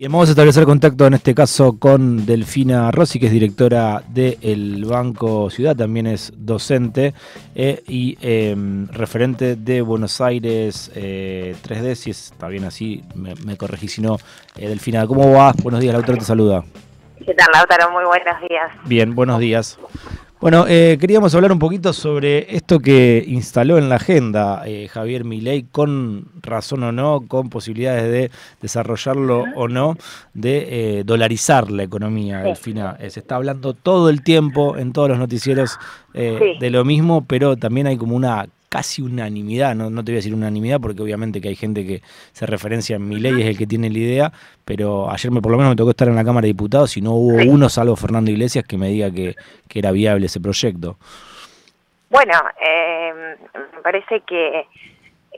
Y vamos a establecer contacto en este caso con Delfina Rossi, que es directora del Banco Ciudad, también es docente eh, y em, referente de Buenos Aires 3D, eh, si está bien así, me, corregí si no. Eh, Delfina, ¿cómo vas? Buenos días, Lautaro te saluda. ¿Qué tal, Lautaro? Muy buenos días. Bien, buenos días. Bueno, eh, queríamos hablar un poquito sobre esto que instaló en la agenda eh, Javier Milei, con razón o no, con posibilidades de desarrollarlo o no, de eh, dolarizar la economía. Delfina, se está hablando todo el tiempo en todos los noticieros de lo mismo, pero también hay como una casi unanimidad, no, no te voy a decir unanimidad porque obviamente que hay gente que se referencia en mi ley, es el que tiene la idea, pero ayer me por lo menos me tocó estar en la Cámara de Diputados y no hubo uno, salvo Fernando Iglesias, que me diga que, que era viable ese proyecto. Bueno, eh, me parece que,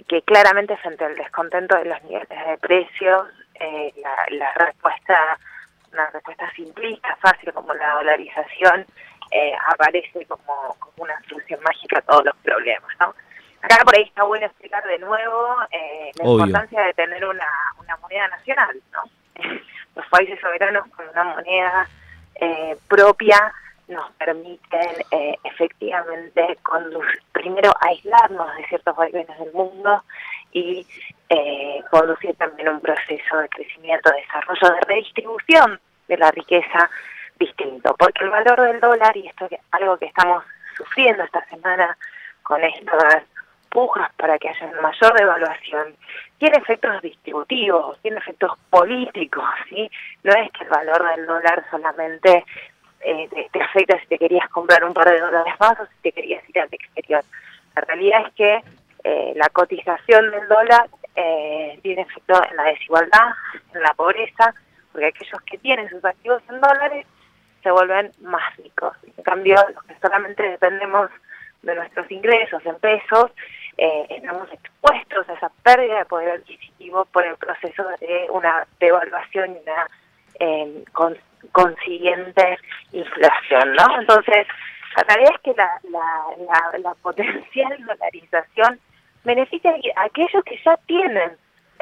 que claramente frente al descontento de los niveles de precios, eh, la, la respuesta, una respuesta simplista, fácil como la dolarización, eh, aparece como, una solución mágica a todos los problemas, ¿no? Acá por ahí está bueno explicar de nuevo eh, la importancia de tener una, una moneda nacional, ¿no? Los países soberanos con una moneda eh, propia nos permiten efectivamente conducir, primero aislarnos de ciertos vaivenes del mundo y conducir también un proceso de crecimiento, desarrollo, de redistribución de la riqueza distinto, porque el valor del dólar, y esto es algo que estamos sufriendo esta semana con estas pujas para que haya una mayor devaluación, tiene efectos distributivos, tiene efectos políticos, ¿sí? No es que el valor del dólar solamente eh, te, afecta si te querías comprar un par de dólares más o si te querías ir al exterior. La realidad es que eh, la cotización del dólar eh, tiene efecto en la desigualdad, en la pobreza, porque aquellos que tienen sus activos en dólares se vuelven más ricos. En cambio, los que solamente dependemos de nuestros ingresos en pesos, eh, estamos expuestos a esa pérdida de poder adquisitivo por el proceso de una devaluación y una eh, consiguiente inflación, ¿no? Entonces, la realidad es que la, la, la, potencial dolarización beneficia a aquellos que ya tienen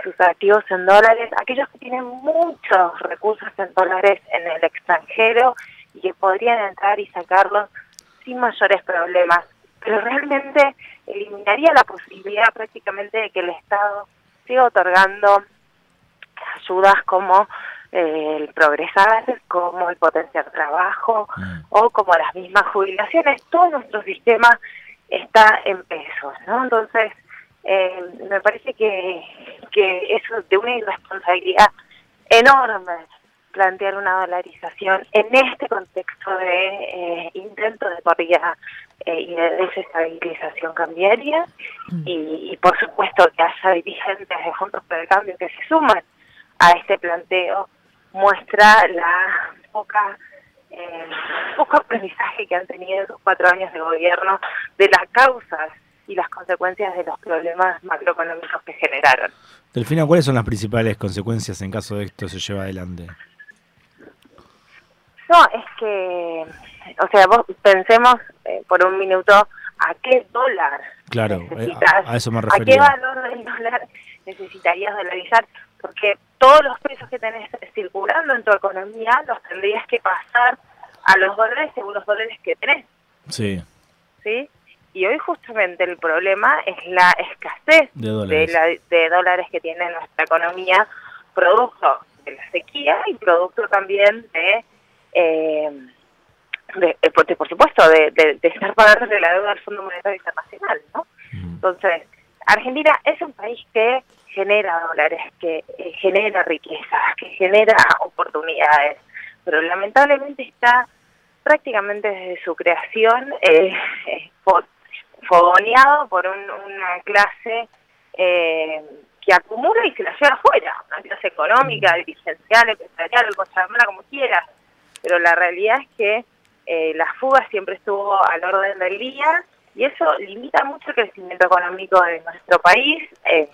sus activos en dólares, aquellos que tienen muchos recursos en dólares en el extranjero y que podrían entrar y sacarlos sin mayores problemas. Pero realmente eliminaría la posibilidad prácticamente de que el Estado siga otorgando ayudas como eh, el progresar, como el potenciar trabajo mm. o como las mismas jubilaciones. Todo nuestro sistema está en pesos, ¿no? Entonces, eh, me parece que, que eso de una irresponsabilidad enorme plantear una dolarización en este contexto de eh, intento de corrida eh, y de desestabilización cambiaria mm. y, por supuesto que haya dirigentes de Juntos por el Cambio que se suman a este planteo muestra la poca eh, poco aprendizaje que han tenido esos cuatro años de gobierno de las causas y las consecuencias de los problemas macroeconómicos que generaron. Delfina, ¿cuáles son las principales consecuencias en caso de esto se lleva adelante? No, es que, o sea, vos pensemos eh, por un minuto a qué dólar claro, eh, a, eso me refería. ¿A qué valor del dólar necesitarías dolarizar? Porque todos los pesos que tenés circulando en tu economía los tendrías que pasar a los dólares según los dólares que tenés. Sí. ¿Sí? Y hoy justamente el problema es la escasez de dólares, de dólares que tiene nuestra economía, producto de la sequía y producto también de eh, de, eh, por, supuesto, de, de, estar pagando la deuda del Fondo Monetario Internacional, ¿no? Entonces, Argentina es un país que genera dólares, que eh, genera riqueza, que genera oportunidades, pero lamentablemente está prácticamente desde su creación eh, fogoneado por una clase eh, que acumula y se la lleva afuera, una clase económica, mm. dirigencial, empresarial, como quieras, pero la realidad es que eh, la fuga siempre estuvo al orden del día y eso limita mucho el crecimiento económico de nuestro país. Eh,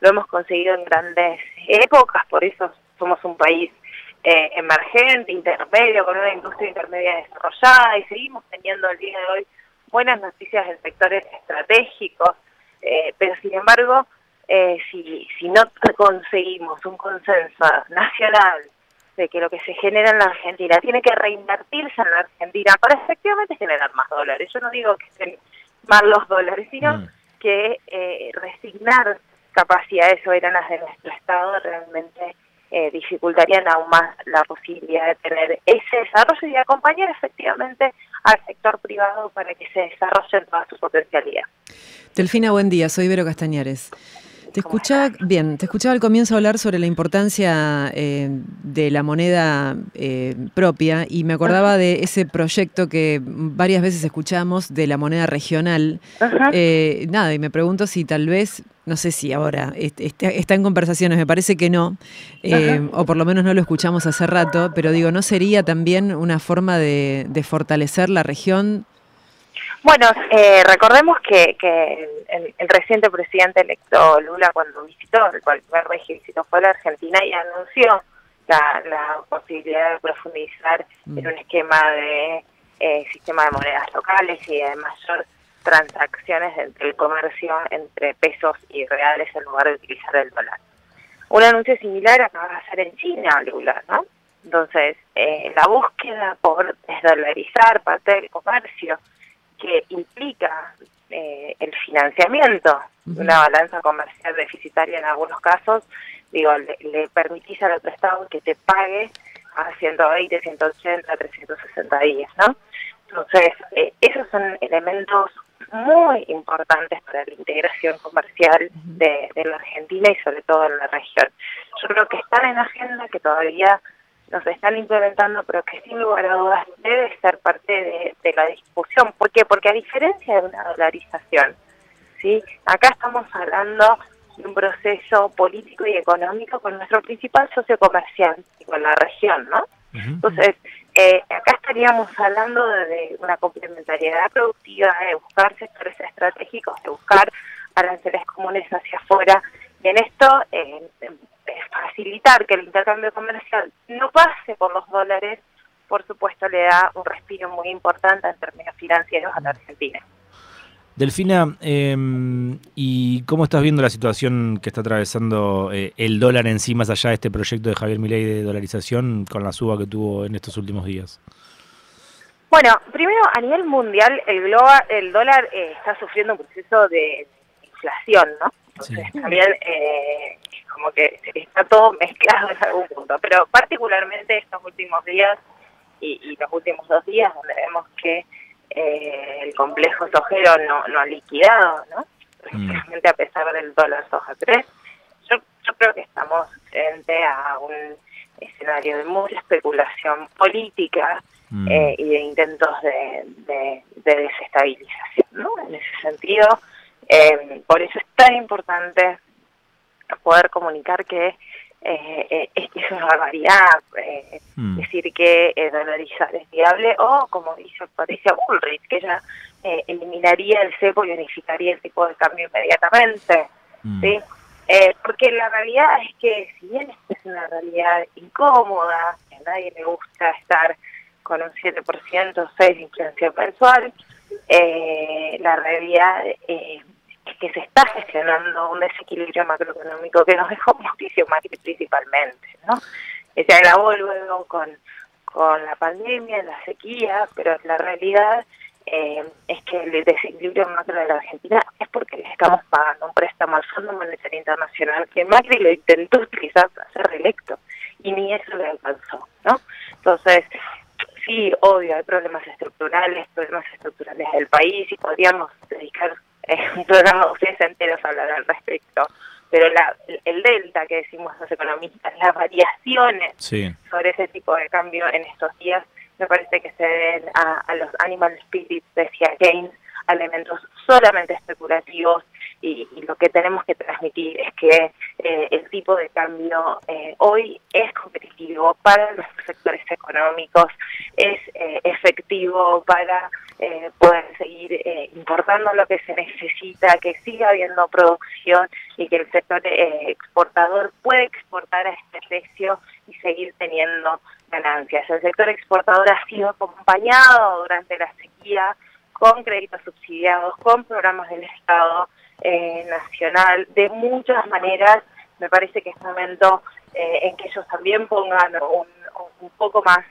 lo hemos conseguido en grandes épocas, por eso somos un país eh, emergente, intermedio, con una industria intermedia desarrollada y seguimos teniendo el día de hoy buenas noticias en sectores estratégicos, pero sin embargo eh, si, si no conseguimos un consenso nacional de que lo que se genera en la Argentina tiene que reinvertirse en la Argentina para efectivamente generar más dólares. Yo no digo que estén mal los dólares, sino mm. que eh, resignar capacidades soberanas de nuestro Estado realmente eh, dificultarían aún más la posibilidad de tener ese desarrollo y acompañar efectivamente al sector privado para que se desarrolle en toda su potencialidad. Delfina, buen día. Soy Vero Castañares. Te escuchaba, bien, te escuchaba al comienzo hablar sobre la importancia eh, de la moneda eh, propia y me acordaba de ese proyecto que varias veces escuchamos de la moneda regional. Eh, nada, y me pregunto si tal vez, no sé si ahora está, en conversaciones, me parece que no, o por lo menos no lo escuchamos hace rato, pero digo, ¿no sería también una forma de, de fortalecer la región bueno, eh, recordemos que, el, reciente presidente electo Lula cuando visitó, el primer régimen visitó fue la Argentina y anunció la, posibilidad de profundizar mm. en un esquema de eh, sistema de monedas locales y de mayor transacciones entre el comercio entre pesos y reales en lugar de utilizar el dólar. Un anuncio similar acaba de hacer en China Lula, ¿no? Entonces, eh, la búsqueda por desdolarizar parte del comercio que implica eh, el financiamiento de una balanza comercial deficitaria en algunos casos, digo, le, permitís al otro Estado que te pague a 120, 180, 360 días, ¿no? Entonces, eh, esos son elementos muy importantes para la integración comercial de, de la Argentina y sobre todo en la región. Yo creo que están en agenda, que todavía nos están implementando, pero que sin lugar a dudas debe ser parte de, la discusión. ¿Por qué? Porque a diferencia de una dolarización, ¿sí? acá estamos hablando de un proceso político y económico con nuestro principal socio comercial y con la región, ¿no? Entonces, eh, acá estaríamos hablando de, una complementariedad productiva, de buscar sectores estratégicos, de buscar aranceles comunes hacia afuera. Y en esto, eh, facilitar que el intercambio comercial no pase por los dólares, por supuesto le da un respiro muy importante en términos financieros a la Argentina. Delfina, em, ¿y cómo estás viendo la situación que está atravesando eh, el dólar en sí, más allá de este proyecto de Javier Milei de dolarización, con la suba que tuvo en estos últimos días? Bueno, primero a nivel mundial el, global, el dólar eh, está sufriendo un proceso de inflación, ¿no? Entonces también eh, como que está todo mezclado en algún punto, pero particularmente estos últimos días y, los últimos dos días donde vemos que eh, el complejo sojero no, no ha liquidado, ¿no? Precisamente a pesar del dólar soja 3, yo, yo creo que estamos frente a un escenario de mucha especulación política mm. eh, y de intentos de, de, desestabilización, ¿no? En ese sentido, eh, por eso es tan importante poder comunicar que eh, eh, es una barbaridad eh, mm. decir que eh, dolarizar es viable o como dice Patricia Bullrich que ella eh, eliminaría el cepo y unificaría el tipo de cambio inmediatamente mm. ¿sí? porque la realidad es que si bien es una realidad incómoda que a nadie le gusta estar con un 7% 6 de inflación mensual la realidad eh, que se está gestionando un desequilibrio macroeconómico que nos dejó Mauricio Macri principalmente, ¿no? Se agravó luego con, con la pandemia, la sequía, pero la realidad eh, es que el desequilibrio macro de la Argentina es porque le estamos pagando un préstamo al Fondo Monetario Internacional que Macri lo intentó utilizar para ser reelecto y ni eso le alcanzó, ¿no? Entonces, sí, obvio, hay problemas estructurales, problemas estructurales del país y podríamos dedicar un programa ustedes enteros hablar al respecto, pero la, el delta que decimos los economistas, las variaciones sobre ese tipo de cambio en estos días, me parece que se deben a, los animal spirits, decía Keynes, a elementos solamente especulativos y, lo que tenemos que transmitir es que eh, el tipo de cambio eh, hoy es competitivo para los sectores económicos, es eh, efectivo para poder seguir importando lo que se necesita, que siga habiendo producción y que el sector exportador puede exportar a este precio y seguir teniendo ganancias. El sector exportador ha sido acompañado durante la sequía con créditos subsidiados, con programas del Estado, eh, nacional, de muchas maneras. Me parece que es momento eh, en que ellos también pongan un, un, poco más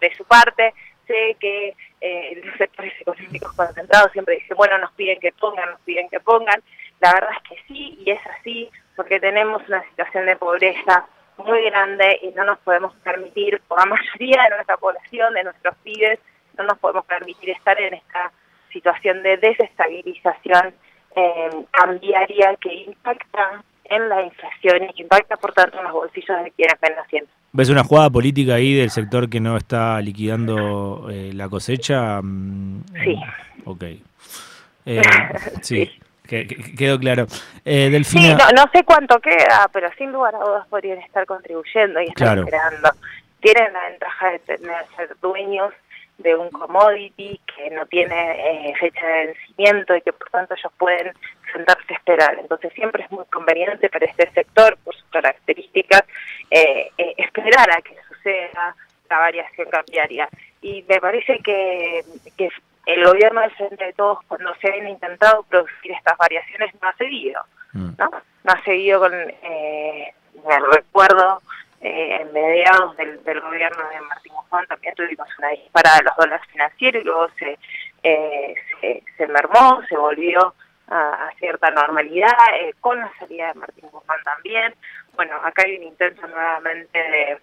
de su parte. Sé que eh, los sectores económicos concentrados siempre dicen, bueno, nos piden que pongan, nos piden que pongan. La verdad es que sí, y es así, porque tenemos una situación de pobreza muy grande y no nos podemos permitir, por la mayoría de nuestra población, de nuestros pibes, no nos podemos permitir estar en esta situación de desestabilización eh, cambiaria que impacta en la inflación y que impacta por tanto en los bolsillos de quienes ven haciendo. ¿Ves una jugada política ahí del sector que no está liquidando eh, la cosecha? Mm, sí. Ok. Eh, sí. quedó claro. Eh, Delfina... Sí, no, sé cuánto queda, pero sin lugar a dudas podrían estar contribuyendo y estar creando. Tienen la ventaja de tener, ser dueños de un commodity que no tiene eh, fecha de vencimiento y que por tanto ellos pueden sentarse a esperar. Entonces siempre es muy conveniente para este sector, por sus características, eh, eh, esperar a que suceda la variación cambiaria. Y me parece que, que el gobierno del Frente de Todos, cuando se han intentado producir estas variaciones, no ha seguido. Mm. ¿no? no ha seguido con el recuerdo eh, en mediados del, gobierno de Martín Guzmán también tuvimos una disparada de los dólares financieros y luego se, eh, se, mermó, se volvió a, cierta normalidad, eh, con la salida de Martín Guzmán también. Bueno, acá hay un intento nuevamente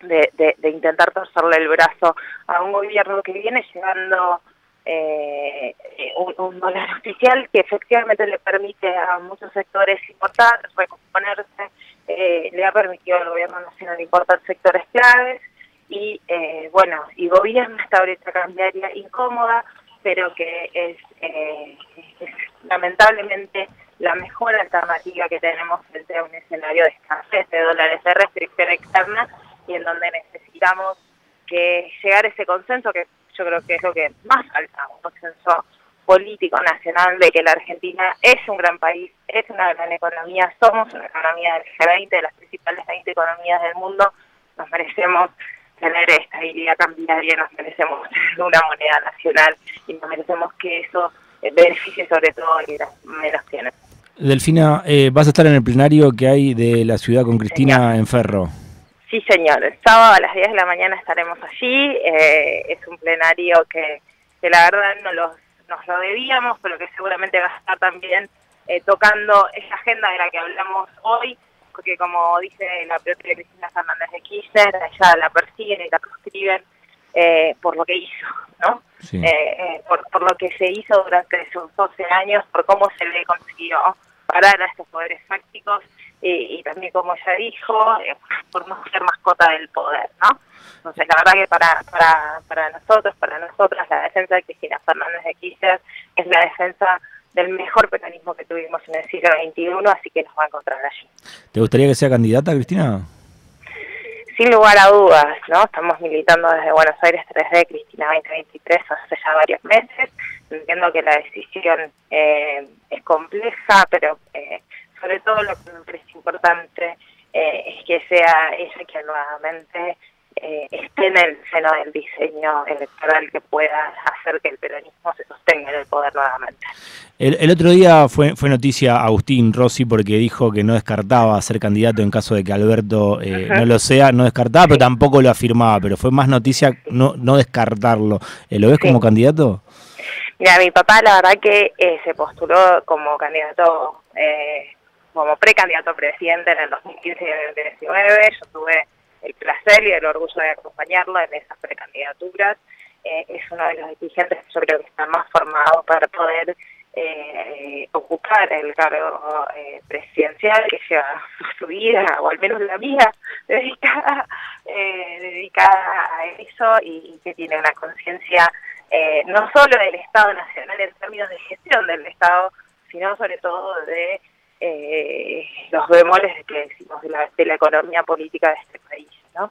de, intentar torcerle el brazo a un gobierno que viene llevando eh, un, un, dólar oficial que efectivamente le permite a muchos sectores importar, recomponerse, eh, le ha permitido al gobierno nacional importar sectores claves y eh, bueno, y gobierna esta brecha cambiaria incómoda, pero que es, eh, lamentablemente la mejor alternativa que tenemos frente a un escenario de escasez de dólares de restricción externa y en donde necesitamos que llegar a ese consenso que yo creo que es lo que más falta, un consenso político nacional de que la Argentina es un gran país, es una gran economía, somos una economía del G20, de las principales 20 economías del mundo, nos merecemos tener estabilidad cambiaria, nos merecemos tener una moneda nacional y nos merecemos que eso beneficie sobre todo a quienes menos tienen. Delfina, eh, vas a estar en el plenario que hay de la ciudad con Cristina en Ferro. Sí, señor. El sábado a las 10 de la mañana estaremos allí. Eh, es un plenario que, que la verdad no los nos lo debíamos, pero que seguramente va a estar también eh, tocando esa agenda de la que hablamos hoy, porque como dice la propia Cristina Fernández de Kirchner, ella la persiguen y la proscriben eh, por lo que hizo, ¿no? Eh, por, por lo que se hizo durante esos 12 años, por cómo se le consiguió parar a estos poderes fácticos y, también, como ella dijo, por no ser mascota del poder, ¿no? Entonces, la verdad que para, para, para nosotros, para nosotras, la defensa de Cristina Fernández de Kirchner es la defensa del mejor peronismo que tuvimos en el siglo XXI, así que nos va a encontrar allí. ¿Te gustaría que sea candidata, Cristina? Sin lugar a dudas, ¿no? Estamos militando desde Buenos Aires 3D, Cristina 2023, hace ya varios meses. Entiendo que la decisión eh, es compleja, pero eh, sobre todo lo que me parece importante eh, es que sea ella quien nuevamente eh, esté en el seno del diseño electoral que pueda hacer que el peronismo se sostenga en el poder nuevamente. El, otro día fue, fue noticia Agustín Rossi porque dijo que no descartaba ser candidato en caso de que Alberto eh, no lo sea, no descartaba, pero tampoco lo afirmaba, pero fue más noticia no, no descartarlo. Eh, ¿Lo ves como candidato? Mira, mi papá la verdad que se postuló como candidato, como precandidato a presidente en el 2015 y el 2019, yo tuve el placer y el orgullo de acompañarlo en esas precandidaturas. Eh, es uno de los dirigentes que yo creo que está más formado para poder eh, ocupar el cargo eh, presidencial que lleva su vida, o al menos la mía, dedicada, dedicada a eso y, que tiene una conciencia no solo del Estado Nacional en términos de gestión del Estado, sino sobre todo de eh, los bemoles que decimos de la, de la economía política de este país. ¿no?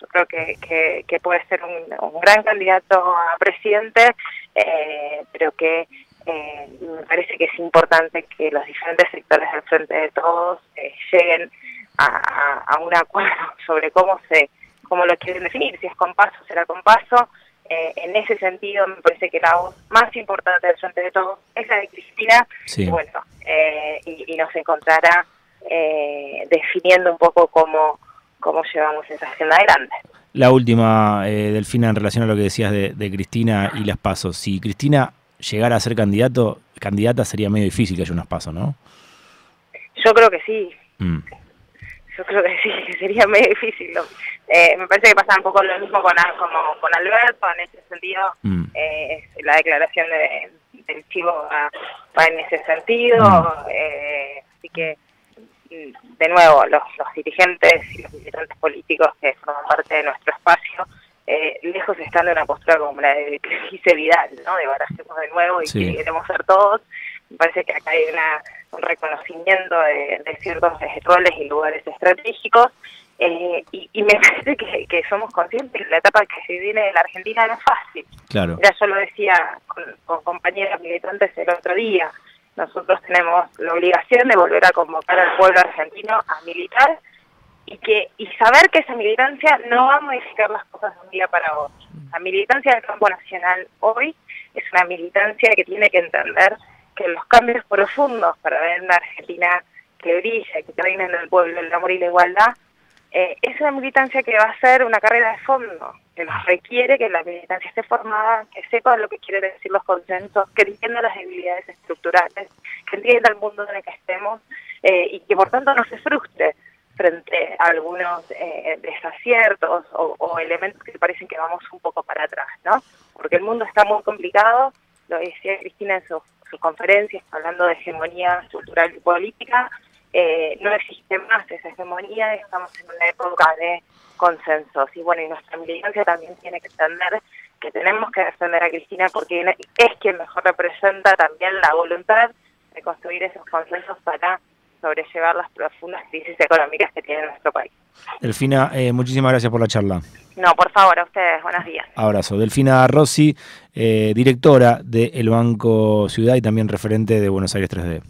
Yo creo que, que, puede ser un, gran candidato a presidente, eh, pero que eh, me parece que es importante que los diferentes sectores del frente de todos eh, lleguen a, a, un acuerdo sobre cómo se cómo lo quieren definir, si es con paso, será con paso, Eh, en ese sentido, me parece que la voz más importante del frente de todos es la de Cristina, y bueno, eh, y, nos encontrará eh, definiendo un poco cómo, cómo llevamos esa agenda adelante. La última, eh, Delfina, en relación a lo que decías de, Cristina y las pasos. Si Cristina llegara a ser candidato, candidata sería medio difícil que haya unos pasos, ¿no? Yo creo que sí. Mm. Yo creo que sí, que sería medio difícil. Eh, me parece que pasa un poco lo mismo con, como, con Alberto, en ese sentido, mm. eh, la declaración de, del chivo va, en ese sentido, mm. eh, así que de nuevo, los, los, dirigentes y los militantes políticos que forman parte de nuestro espacio, lejos están de una postura como la de que dice Vidal, ¿no? de barajemos de nuevo y que queremos ser todos, me parece que acá hay una, un reconocimiento de, ciertos roles y lugares estratégicos eh, y, me parece que, somos conscientes que la etapa que se viene en la Argentina no es fácil. Claro. Ya yo lo decía con, con compañeras militantes el otro día, nosotros tenemos la obligación de volver a convocar al pueblo argentino a militar y que y saber que esa militancia no va a modificar las cosas de un día para otro. La militancia del campo nacional hoy es una militancia que tiene que entender que los cambios profundos para ver una Argentina que brilla, que reina en el pueblo el amor y la igualdad, eh, es una militancia que va a ser una carrera de fondo, que nos requiere que la militancia esté formada, que sepa lo que quieren decir los consensos, que entienda las debilidades estructurales, que entienda el mundo en el que estemos eh, y que por tanto no se frustre frente a algunos eh, desaciertos o, elementos que parecen que vamos un poco para atrás, ¿no? Porque el mundo está muy complicado, lo decía Cristina en sus, conferencias, hablando de hegemonía cultural y política, eh, no existe más esa hegemonía, estamos en una época de consensos. Y bueno, y nuestra militancia también tiene que entender que tenemos que defender a Cristina porque es quien mejor representa también la voluntad de construir esos consensos para sobrellevar las profundas crisis económicas que tiene nuestro país. Delfina, eh, muchísimas gracias por la charla. No, por favor, a ustedes, buenos días. Abrazo. Delfina Rossi, eh, directora del Banco Ciudad y también referente de Buenos Aires 3D.